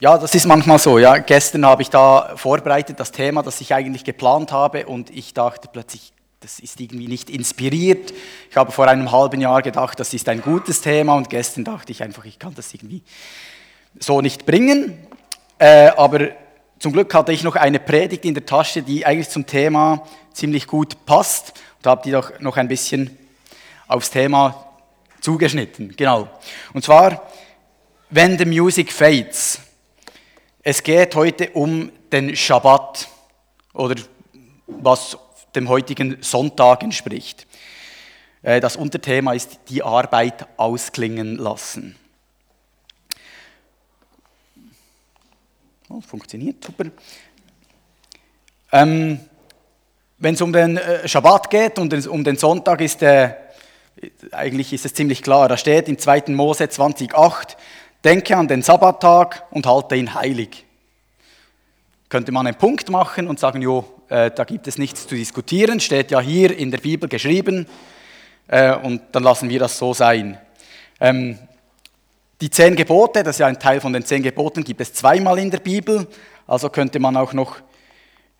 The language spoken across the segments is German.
Ja, das ist manchmal so. Ja. Gestern habe ich da vorbereitet das Thema, das ich eigentlich geplant habe und ich dachte plötzlich, das ist irgendwie nicht inspiriert. Ich habe vor einem halben Jahr gedacht, das ist ein gutes Thema und gestern dachte ich einfach, ich kann das irgendwie so nicht bringen. Äh, aber zum Glück hatte ich noch eine Predigt in der Tasche, die eigentlich zum Thema ziemlich gut passt und habe die doch noch ein bisschen aufs Thema zugeschnitten. Genau. Und zwar, When the Music Fades. Es geht heute um den Schabbat oder was dem heutigen Sonntag entspricht. Äh, das Unterthema ist die Arbeit ausklingen lassen. Oh, funktioniert super. Ähm, Wenn es um den äh, Schabbat geht und um den Sonntag, ist äh, eigentlich ist es ziemlich klar. Da steht in 2. Mose 20,8 Denke an den Sabbattag und halte ihn heilig. Könnte man einen Punkt machen und sagen, jo, äh, da gibt es nichts zu diskutieren, steht ja hier in der Bibel geschrieben äh, und dann lassen wir das so sein. Ähm, die zehn Gebote, das ist ja ein Teil von den zehn Geboten, gibt es zweimal in der Bibel, also könnte man auch noch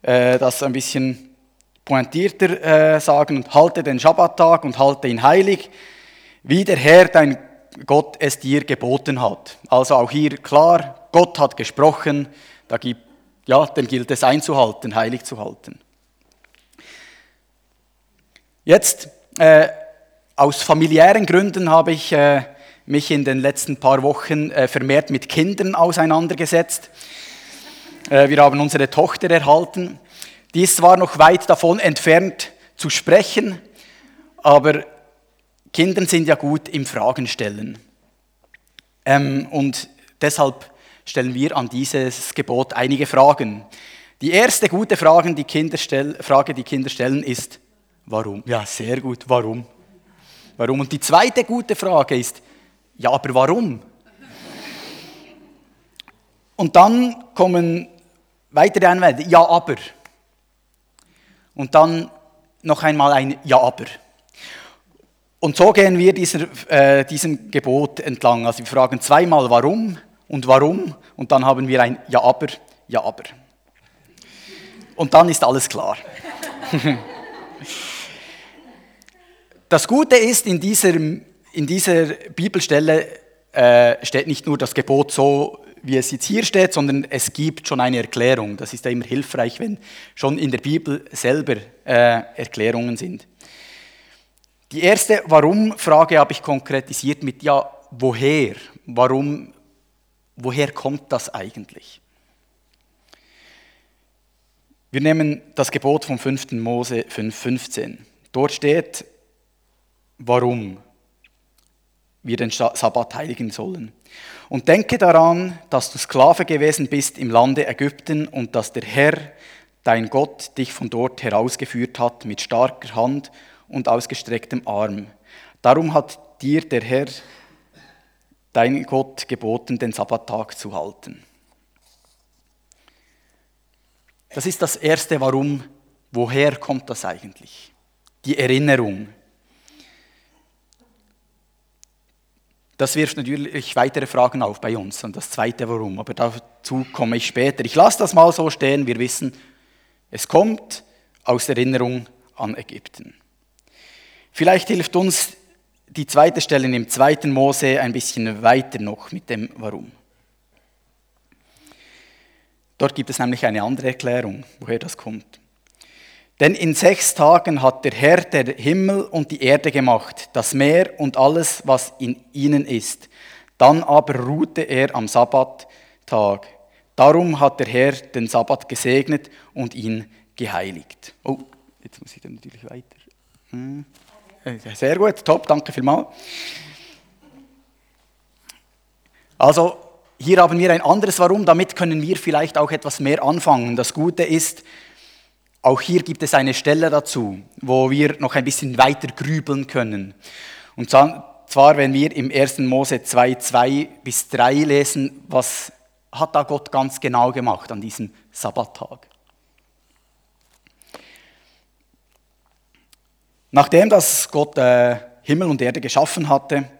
äh, das ein bisschen pointierter äh, sagen, halte den Schabbattag und halte ihn heilig, wie der Herr dein Gott es dir geboten hat. Also auch hier klar, Gott hat gesprochen, da gibt, ja, den gilt es einzuhalten, heilig zu halten. Jetzt, äh, aus familiären Gründen habe ich äh, mich in den letzten paar Wochen äh, vermehrt mit Kindern auseinandergesetzt. Äh, wir haben unsere Tochter erhalten. Die ist zwar noch weit davon entfernt zu sprechen, aber Kinder sind ja gut im Fragen stellen. Ähm, und deshalb stellen wir an dieses Gebot einige Fragen. Die erste gute Frage, die Kinder, stell, Frage, die Kinder stellen, ist, warum? Ja, sehr gut, warum? Warum? Und die zweite gute Frage ist, ja, aber warum? Und dann kommen weitere Einwände, ja, aber. Und dann noch einmal ein Ja, aber. Und so gehen wir dieser, äh, diesem Gebot entlang. Also wir fragen zweimal warum und warum und dann haben wir ein Ja aber, Ja aber. Und dann ist alles klar. Das Gute ist, in dieser, in dieser Bibelstelle äh, steht nicht nur das Gebot so, wie es jetzt hier steht, sondern es gibt schon eine Erklärung. Das ist ja immer hilfreich, wenn schon in der Bibel selber äh, Erklärungen sind. Die erste Warum-Frage habe ich konkretisiert mit ja, woher? Warum? Woher kommt das eigentlich? Wir nehmen das Gebot vom 5. Mose 5,15. Dort steht, warum wir den Sabbat heiligen sollen. Und denke daran, dass du Sklave gewesen bist im Lande Ägypten und dass der Herr, dein Gott, dich von dort herausgeführt hat mit starker Hand und ausgestrecktem Arm. Darum hat dir der Herr, dein Gott, geboten, den Sabbattag zu halten. Das ist das erste Warum. Woher kommt das eigentlich? Die Erinnerung. Das wirft natürlich weitere Fragen auf bei uns und das zweite Warum, aber dazu komme ich später. Ich lasse das mal so stehen. Wir wissen, es kommt aus Erinnerung an Ägypten. Vielleicht hilft uns die zweite Stelle im zweiten Mose ein bisschen weiter noch mit dem Warum. Dort gibt es nämlich eine andere Erklärung, woher das kommt. Denn in sechs Tagen hat der Herr der Himmel und die Erde gemacht, das Meer und alles, was in ihnen ist. Dann aber ruhte er am Sabbattag. Darum hat der Herr den Sabbat gesegnet und ihn geheiligt. Oh, jetzt muss ich dann natürlich weiter. Hm. Äh, sehr gut, top, danke vielmals. Also hier haben wir ein anderes Warum, damit können wir vielleicht auch etwas mehr anfangen. Das Gute ist, auch hier gibt es eine Stelle dazu, wo wir noch ein bisschen weiter grübeln können. Und zwar, wenn wir im 1. Mose 2, 2 bis 3 lesen, was hat da Gott ganz genau gemacht an diesem Sabbattag. Nachdem das Gott äh, Himmel und Erde geschaffen hatte,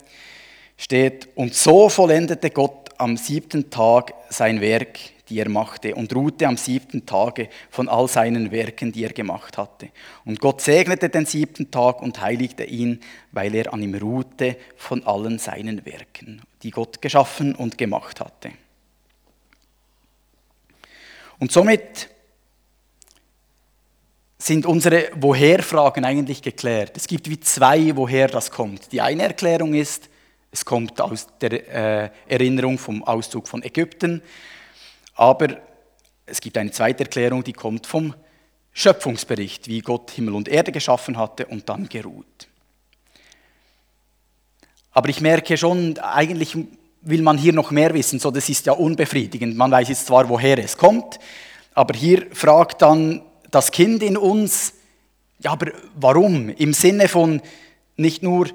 steht, und so vollendete Gott am siebten Tag sein Werk, die er machte, und ruhte am siebten Tage von all seinen Werken, die er gemacht hatte. Und Gott segnete den siebten Tag und heiligte ihn, weil er an ihm ruhte von allen seinen Werken, die Gott geschaffen und gemacht hatte. Und somit sind unsere Woher-Fragen eigentlich geklärt. Es gibt wie zwei, woher das kommt. Die eine Erklärung ist, es kommt aus der äh, Erinnerung vom Auszug von Ägypten, aber es gibt eine zweite Erklärung, die kommt vom Schöpfungsbericht, wie Gott Himmel und Erde geschaffen hatte und dann geruht. Aber ich merke schon, eigentlich will man hier noch mehr wissen, so das ist ja unbefriedigend. Man weiß jetzt zwar, woher es kommt, aber hier fragt dann das Kind in uns, ja, aber warum? Im Sinne von nicht nur,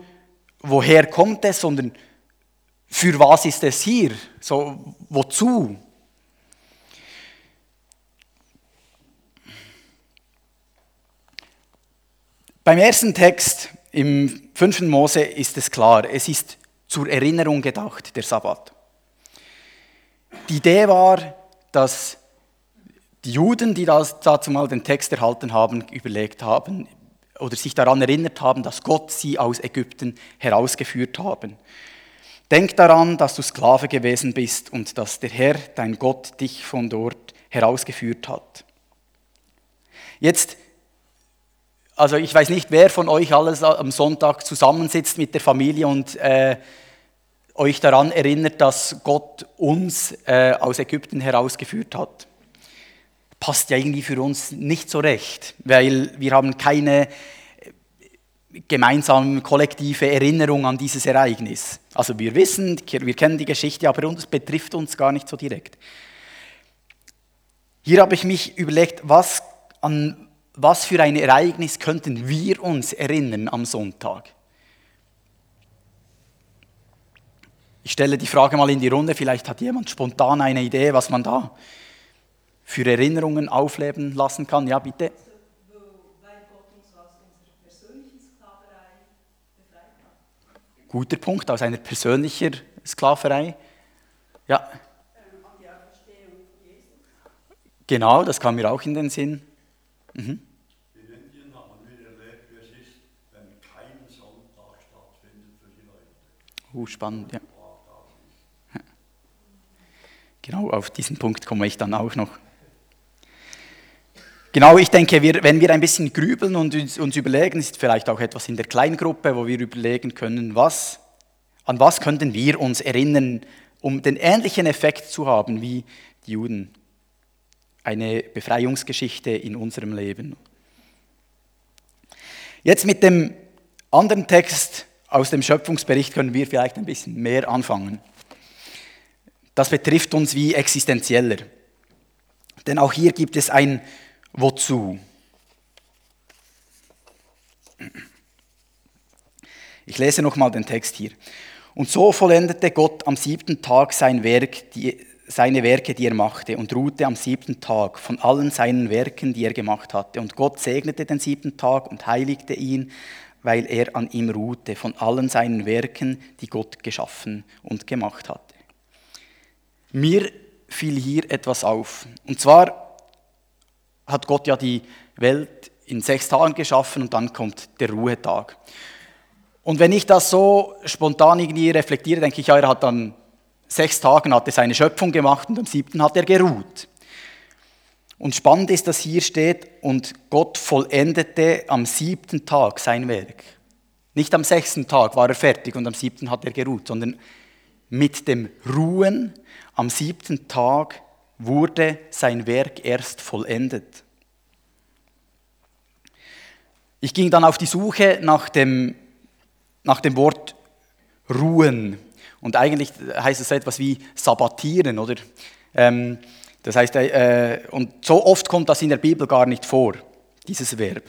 woher kommt es, sondern für was ist es hier? So, wozu? Beim ersten Text im 5. Mose ist es klar, es ist zur Erinnerung gedacht, der Sabbat. Die Idee war, dass die Juden, die das, dazu mal den Text erhalten haben, überlegt haben oder sich daran erinnert haben, dass Gott sie aus Ägypten herausgeführt haben. Denk daran, dass du Sklave gewesen bist und dass der Herr, dein Gott, dich von dort herausgeführt hat. Jetzt, also ich weiß nicht, wer von euch alles am Sonntag zusammensitzt mit der Familie und äh, euch daran erinnert, dass Gott uns äh, aus Ägypten herausgeführt hat passt ja irgendwie für uns nicht so recht, weil wir haben keine äh, gemeinsame kollektive Erinnerung an dieses Ereignis. Also wir wissen, wir kennen die Geschichte, aber es betrifft uns gar nicht so direkt. Hier habe ich mich überlegt, was, an was für ein Ereignis könnten wir uns erinnern am Sonntag? Ich stelle die Frage mal in die Runde, vielleicht hat jemand spontan eine Idee, was man da für Erinnerungen aufleben lassen kann. Ja, bitte. Guter Punkt, aus einer persönlichen Sklaverei. Ja. Genau, das kam mir auch in den Sinn. Mhm. In Indien haben wir erlebt, wie es ist, wenn kein Sonntag stattfindet für die Leute. Uh, spannend, ja. Genau, auf diesen Punkt komme ich dann auch noch. Genau, ich denke, wir, wenn wir ein bisschen grübeln und uns, uns, überlegen, ist vielleicht auch etwas in der Kleingruppe, wo wir überlegen können, was, an was könnten wir uns erinnern, um den ähnlichen Effekt zu haben wie die Juden. Eine Befreiungsgeschichte in unserem Leben. Jetzt mit dem anderen Text aus dem Schöpfungsbericht können wir vielleicht ein bisschen mehr anfangen. Das betrifft uns wie existenzieller. Denn auch hier gibt es ein Wozu? Ich lese nochmal den Text hier. Und so vollendete Gott am siebten Tag sein Werk, die, seine Werke, die er machte, und ruhte am siebten Tag von allen seinen Werken, die er gemacht hatte. Und Gott segnete den siebten Tag und heiligte ihn, weil er an ihm ruhte von allen seinen Werken, die Gott geschaffen und gemacht hatte. Mir fiel hier etwas auf. Und zwar hat Gott ja die Welt in sechs Tagen geschaffen und dann kommt der Ruhetag. Und wenn ich das so spontan irgendwie reflektiere, denke ich, ja, er hat dann sechs Tagen hat er seine Schöpfung gemacht und am siebten hat er geruht. Und spannend ist, dass hier steht, und Gott vollendete am siebten Tag sein Werk. Nicht am sechsten Tag war er fertig und am siebten hat er geruht, sondern mit dem Ruhen am siebten Tag wurde sein Werk erst vollendet. Ich ging dann auf die Suche nach dem, nach dem Wort ruhen. Und eigentlich heißt es etwas wie sabbatieren, oder? Ähm, das heißt, äh, und so oft kommt das in der Bibel gar nicht vor, dieses Verb.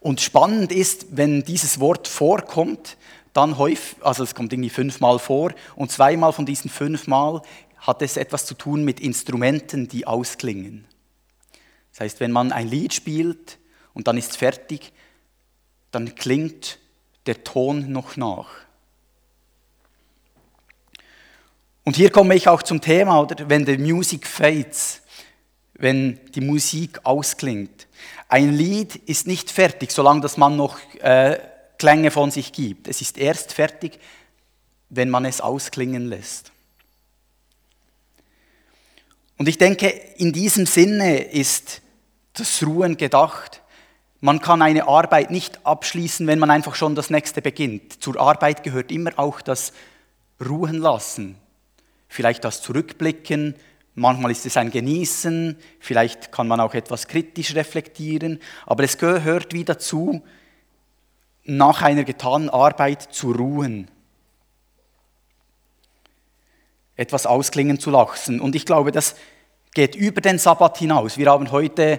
Und spannend ist, wenn dieses Wort vorkommt, dann häufig, also es kommt irgendwie fünfmal vor, und zweimal von diesen fünfmal hat es etwas zu tun mit Instrumenten, die ausklingen. Das heißt, wenn man ein Lied spielt und dann ist es fertig, dann klingt der Ton noch nach. Und hier komme ich auch zum Thema, oder? Wenn the music fades, wenn die Musik ausklingt. Ein Lied ist nicht fertig, solange das man noch äh, Klänge von sich gibt. Es ist erst fertig, wenn man es ausklingen lässt. Und ich denke, in diesem Sinne ist das Ruhen gedacht. Man kann eine Arbeit nicht abschließen, wenn man einfach schon das nächste beginnt. Zur Arbeit gehört immer auch das Ruhen lassen, vielleicht das Zurückblicken, manchmal ist es ein Genießen, vielleicht kann man auch etwas kritisch reflektieren, aber es gehört wie dazu, nach einer getanen Arbeit zu ruhen, etwas ausklingen zu lassen. Und ich glaube, das geht über den Sabbat hinaus. Wir haben heute,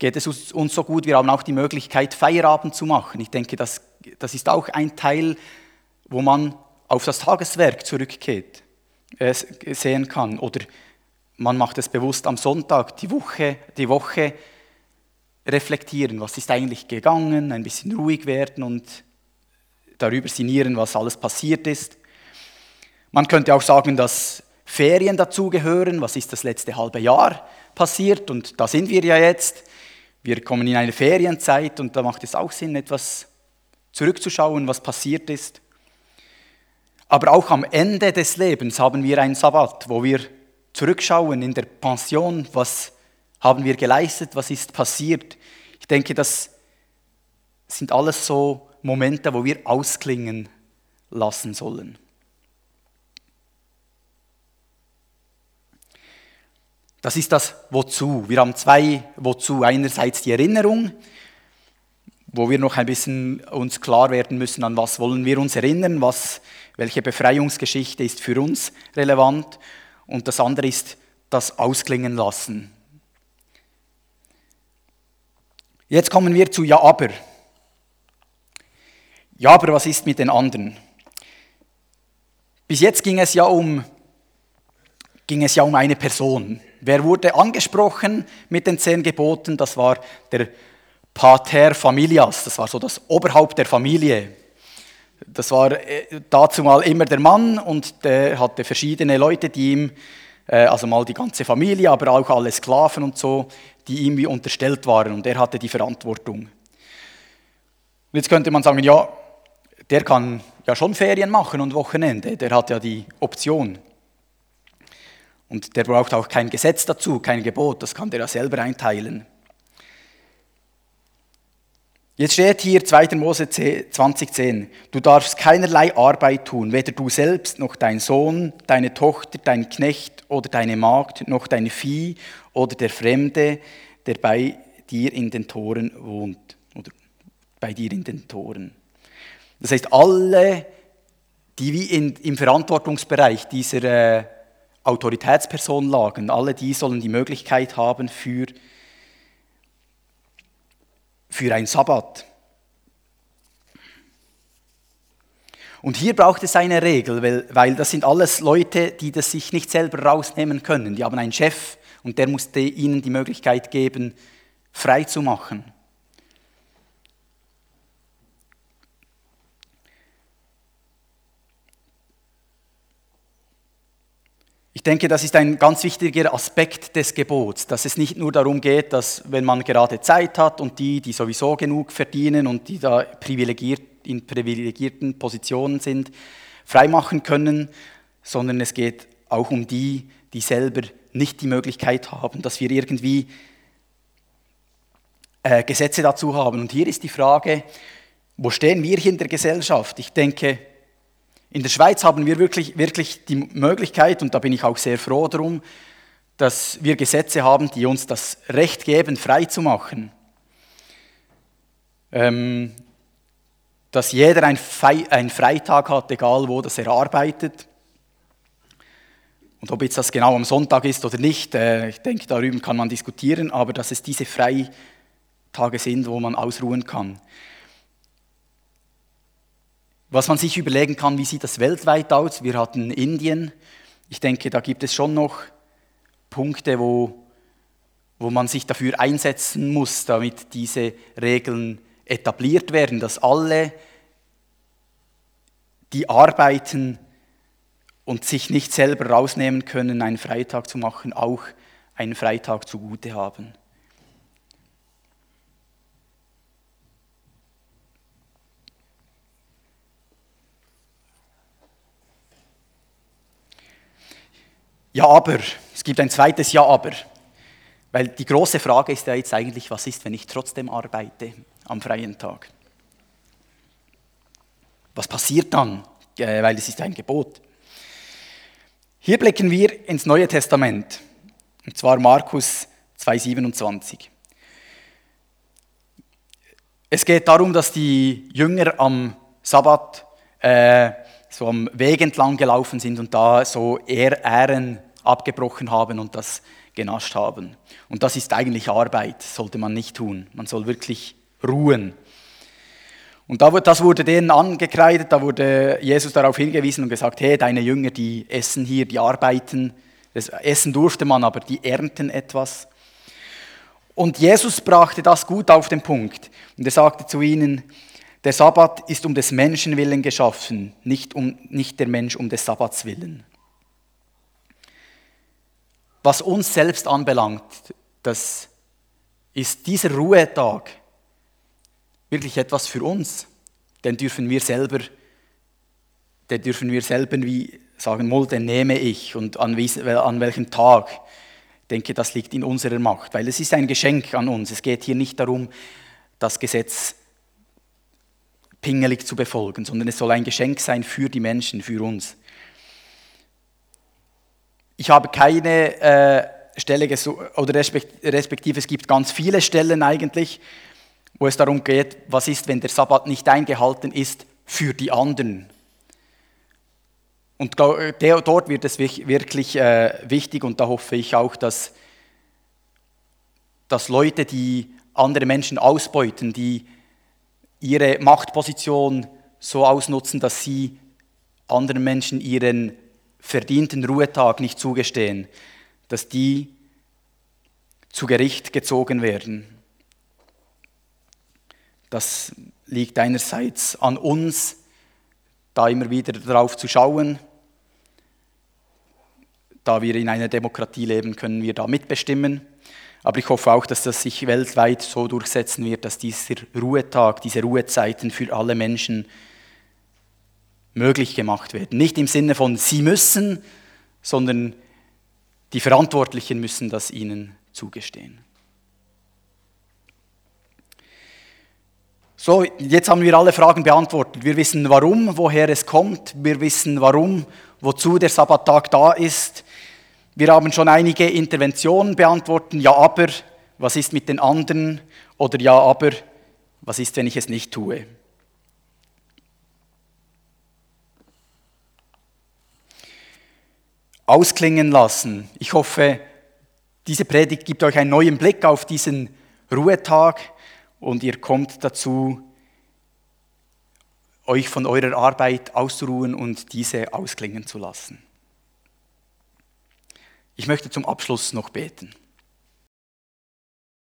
geht es uns so gut, wir haben auch die Möglichkeit, Feierabend zu machen. Ich denke, das, das ist auch ein Teil, wo man auf das Tageswerk zurückgeht, äh, sehen kann. Oder man macht es bewusst am Sonntag, die Woche, die Woche reflektieren, was ist eigentlich gegangen, ein bisschen ruhig werden und darüber sinnieren, was alles passiert ist. Man könnte auch sagen, dass Ferien dazugehören, was ist das letzte halbe Jahr passiert und da sind wir ja jetzt. Wir kommen in eine Ferienzeit und da macht es auch Sinn, etwas zurückzuschauen, was passiert ist. Aber auch am Ende des Lebens haben wir einen Sabbat, wo wir zurückschauen in der Pension, was haben wir geleistet, was ist passiert. Ich denke, das sind alles so Momente, wo wir ausklingen lassen sollen. Das ist das Wozu. Wir haben zwei Wozu. Einerseits die Erinnerung, wo wir noch ein bisschen uns klar werden müssen, an was wollen wir uns erinnern, was, welche Befreiungsgeschichte ist für uns relevant. Und das andere ist das Ausklingen lassen. Jetzt kommen wir zu Ja, aber. Ja, aber was ist mit den anderen? Bis jetzt ging es ja um, ging es ja um eine Person. Wer wurde angesprochen mit den zehn Geboten? Das war der Pater Familias, das war so das Oberhaupt der Familie. Das war äh, dazu mal immer der Mann und der hatte verschiedene Leute, die ihm, äh, also mal die ganze Familie, aber auch alle Sklaven und so, die ihm wie unterstellt waren und er hatte die Verantwortung. Und jetzt könnte man sagen, ja, der kann ja schon Ferien machen und Wochenende, der hat ja die Option. Und der braucht auch kein Gesetz dazu, kein Gebot, das kann der ja selber einteilen. Jetzt steht hier 2. Mose 2010, du darfst keinerlei Arbeit tun, weder du selbst noch dein Sohn, deine Tochter, dein Knecht oder deine Magd, noch dein Vieh oder der Fremde, der bei dir in den Toren wohnt oder bei dir in den Toren. Das heißt, alle, die wie in, im Verantwortungsbereich dieser äh, Autoritätsperson lagen, alle die sollen die Möglichkeit haben für für ein Sabbat. Und hier braucht es eine Regel, weil, weil das sind alles Leute, die das sich nicht selber rausnehmen können. Die haben einen Chef und der musste ihnen die Möglichkeit geben, frei zu machen. Ich denke, das ist ein ganz wichtiger Aspekt des Gebots, dass es nicht nur darum geht, dass wenn man gerade Zeit hat und die, die sowieso genug verdienen und die da privilegiert, in privilegierten Positionen sind, freimachen können, sondern es geht auch um die, die selber nicht die Möglichkeit haben, dass wir irgendwie äh, Gesetze dazu haben. Und hier ist die Frage, wo stehen wir hier in der Gesellschaft? Ich denke, in der Schweiz haben wir wirklich, wirklich die Möglichkeit, und da bin ich auch sehr froh darum, dass wir Gesetze haben, die uns das Recht geben, frei zu machen. Ähm, dass jeder einen Freitag hat, egal wo das er arbeitet. Und ob jetzt das genau am Sonntag ist oder nicht, äh, ich denke, darüber kann man diskutieren, aber dass es diese Freitage sind, wo man ausruhen kann. Was man sich überlegen kann, wie sieht das weltweit aus? Wir hatten Indien. Ich denke, da gibt es schon noch Punkte, wo, wo man sich dafür einsetzen muss, damit diese Regeln etabliert werden, dass alle, die arbeiten und sich nicht selber rausnehmen können, einen Freitag zu machen, auch einen Freitag zugute haben. Ja, aber, es gibt ein zweites Ja, aber. Weil die große Frage ist ja jetzt eigentlich, was ist, wenn ich trotzdem arbeite am freien Tag? Was passiert dann? Äh, weil es ist ein Gebot. Hier blicken wir ins Neue Testament, und zwar Markus 2,27. Es geht darum, dass die Jünger am Sabbat äh, so am Weg entlang gelaufen sind und da so Ähren abgebrochen haben und das genascht haben. Und das ist eigentlich Arbeit, sollte man nicht tun. Man soll wirklich ruhen. Und das wurde denen angekreidet, da wurde Jesus darauf hingewiesen und gesagt, hey, deine Jünger, die essen hier, die arbeiten. Das Essen durfte man, aber die ernten etwas. Und Jesus brachte das gut auf den Punkt. Und er sagte zu ihnen, der Sabbat ist um des Menschen willen geschaffen, nicht, um, nicht der Mensch um des Sabbats willen. Was uns selbst anbelangt, das ist dieser Ruhetag wirklich etwas für uns. Den dürfen wir selber, den dürfen wir selber wie sagen, Mol, den nehme ich und an, an welchem Tag. Ich denke, das liegt in unserer Macht, weil es ist ein Geschenk an uns. Es geht hier nicht darum, das Gesetz pingelig zu befolgen, sondern es soll ein Geschenk sein für die Menschen, für uns. Ich habe keine äh, Stelle oder respektive es gibt ganz viele Stellen eigentlich, wo es darum geht, was ist, wenn der Sabbat nicht eingehalten ist für die anderen. Und dort wird es wirklich äh, wichtig und da hoffe ich auch, dass, dass Leute, die andere Menschen ausbeuten, die ihre Machtposition so ausnutzen, dass sie anderen Menschen ihren verdienten Ruhetag nicht zugestehen, dass die zu Gericht gezogen werden. Das liegt einerseits an uns, da immer wieder darauf zu schauen. Da wir in einer Demokratie leben, können wir da mitbestimmen. Aber ich hoffe auch, dass das sich weltweit so durchsetzen wird, dass dieser Ruhetag, diese Ruhezeiten für alle Menschen möglich gemacht werden. Nicht im Sinne von sie müssen, sondern die Verantwortlichen müssen das ihnen zugestehen. So, jetzt haben wir alle Fragen beantwortet. Wir wissen warum, woher es kommt. Wir wissen warum, wozu der Sabbattag da ist. Wir haben schon einige Interventionen beantwortet. Ja, aber, was ist mit den anderen? Oder ja, aber, was ist, wenn ich es nicht tue? Ausklingen lassen. Ich hoffe, diese Predigt gibt euch einen neuen Blick auf diesen Ruhetag und ihr kommt dazu, euch von eurer Arbeit auszuruhen und diese ausklingen zu lassen. Ich möchte zum Abschluss noch beten.